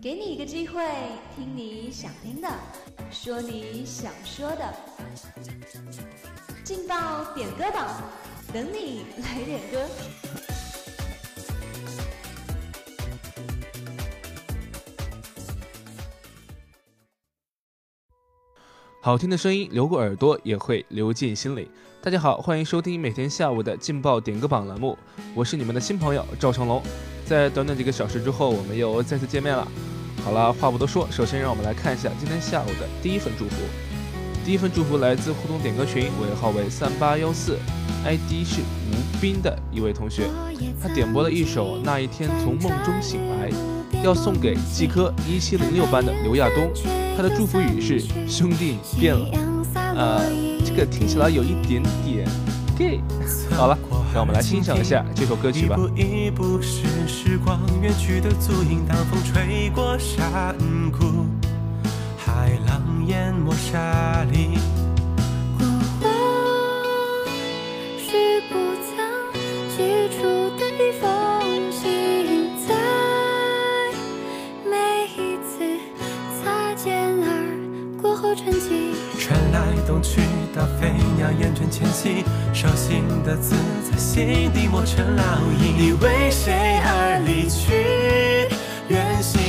给你一个机会，听你想听的，说你想说的，劲爆点歌榜，等你来点歌。好听的声音流过耳朵，也会流进心里。大家好，欢迎收听每天下午的劲爆点歌榜栏目，我是你们的新朋友赵成龙。在短短几个小时之后，我们又再次见面了。好了，话不多说，首先让我们来看一下今天下午的第一份祝福。第一份祝福来自互动点歌群，尾号为三八幺四，ID 是吴斌的一位同学，他点播了一首《那一天从梦中醒来》，要送给季科一七零六班的刘亚东。他的祝福语是：兄弟变了。呃，这个听起来有一点点 gay。好了，让我们来欣赏一下这首歌曲吧。一步一步是时光远去的足印，当风吹过山谷，海浪淹没沙砾。后沉寂。传来东去的飞鸟厌倦迁徙，手心的字在心底磨成烙印。你为谁而离去？远行。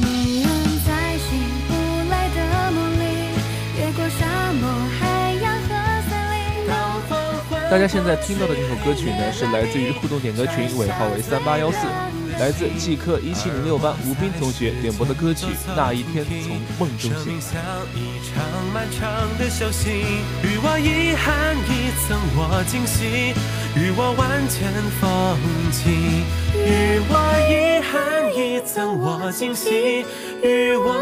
你仍在醒不来的梦里，越过沙漠、海洋和森林。当黄昏大家现在听到的这首歌曲呢，是来自于互动点歌群，尾号为三八幺四，来自季科一七零六班吴斌同学点播的歌曲《那一天从梦中醒来》。像一场漫长的我遗憾我惊喜，与我万千风景。与我遗憾我惊喜，与我。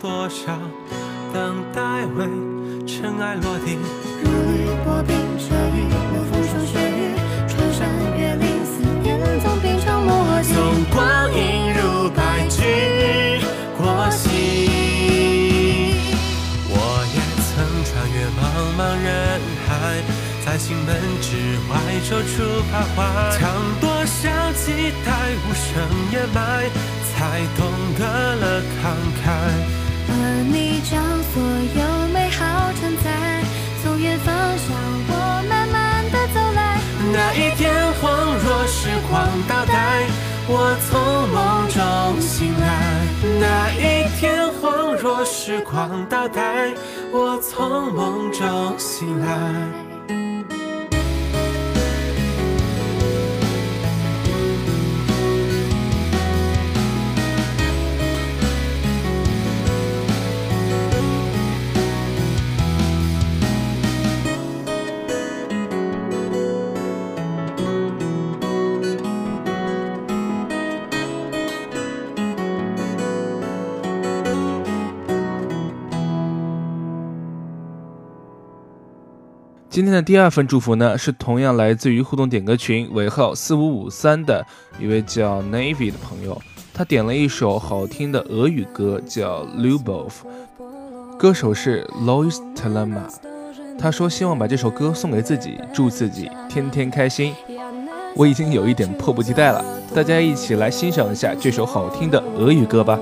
多少等待为尘埃落地？如履薄冰，遮雨能风霜雪雨，穿山越岭，思念总冰常磨砺。纵光阴如白驹过隙，我也曾穿越茫茫人海，在心门之外踌躇徘徊。将多少期待无声掩埋，才懂得了慷慨。而你将所有美好承载，从远方向我慢慢的走来。那一天恍若时光倒带，我从梦中醒来。那一天恍若时光倒带，我从梦中醒来。今天的第二份祝福呢，是同样来自于互动点歌群尾号四五五三的一位叫 Navy 的朋友，他点了一首好听的俄语歌，叫《Lubov》，歌手是 Lois Telema。他说希望把这首歌送给自己，祝自己天天开心。我已经有一点迫不及待了，大家一起来欣赏一下这首好听的俄语歌吧。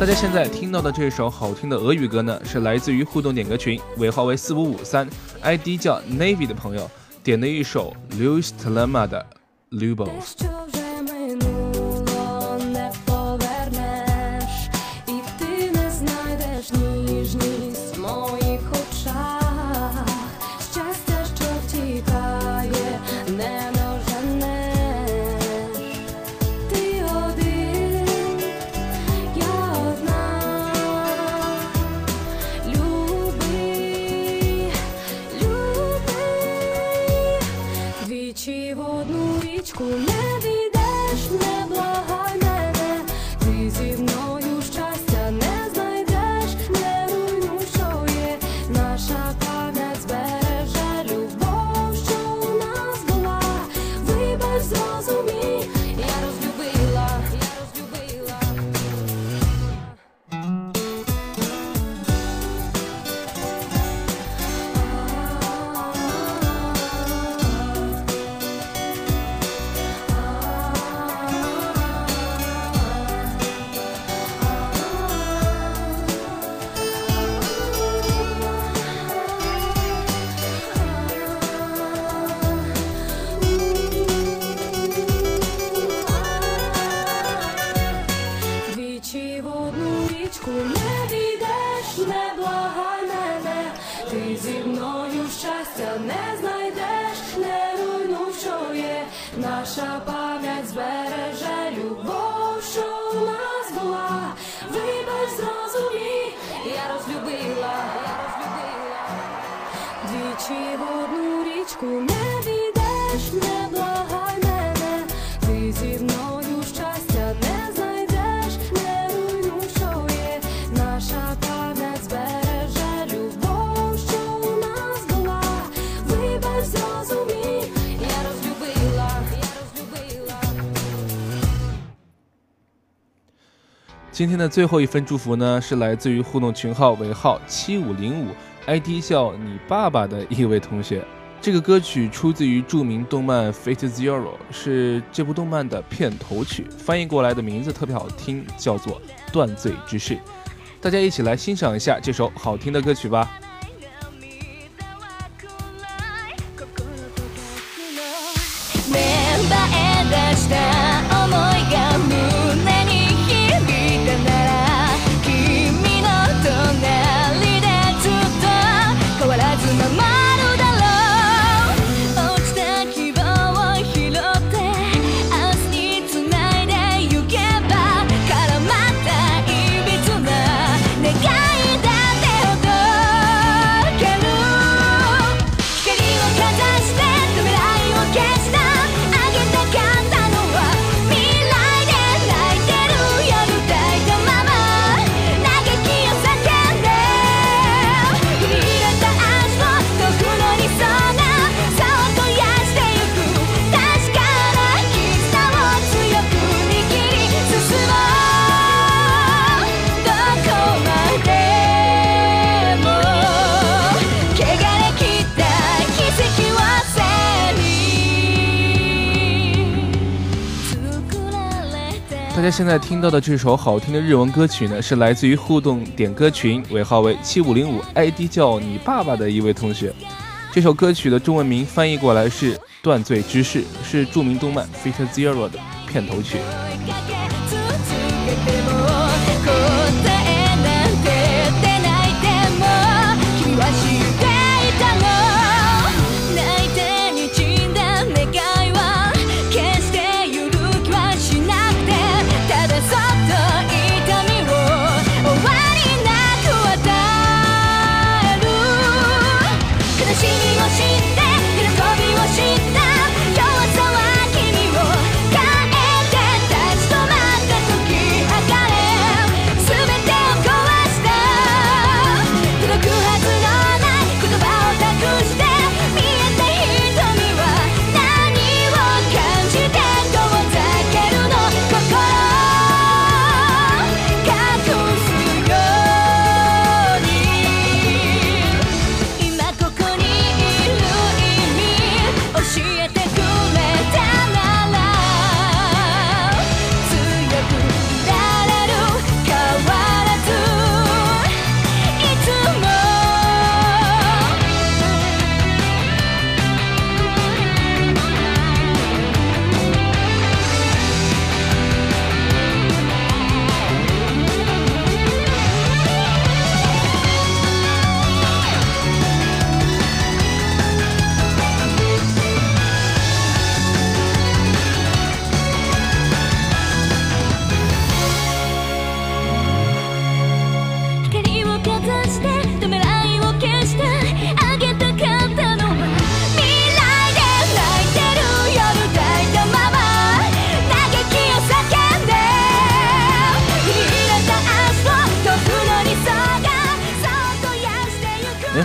大家现在听到的这首好听的俄语歌呢，是来自于互动点歌群，尾号为四五五三，ID 叫 Navy 的朋友点的一首 Louis t e l e m a 的 Lubos。今天的最后一份祝福呢，是来自于互动群号尾号七五零五，ID 叫你爸爸的一位同学。这个歌曲出自于著名动漫 Fate Zero，是这部动漫的片头曲，翻译过来的名字特别好听，叫做断罪之事。大家一起来欣赏一下这首好听的歌曲吧。大家现在听到的这首好听的日文歌曲呢，是来自于互动点歌群，尾号为七五零五，ID 叫你爸爸的一位同学。这首歌曲的中文名翻译过来是《断罪之誓》，是著名动漫《Fate Zero》的片头曲。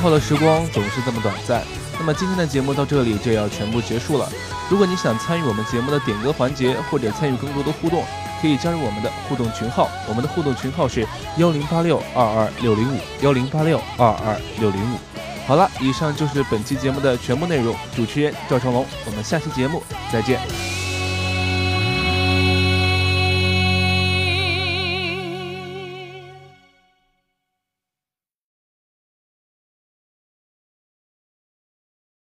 好的时光总是这么短暂。那么今天的节目到这里就要全部结束了。如果你想参与我们节目的点歌环节，或者参与更多的互动，可以加入我们的互动群号。我们的互动群号是幺零八六二二六零五幺零八六二二六零五。好了，以上就是本期节目的全部内容。主持人赵成龙，我们下期节目再见。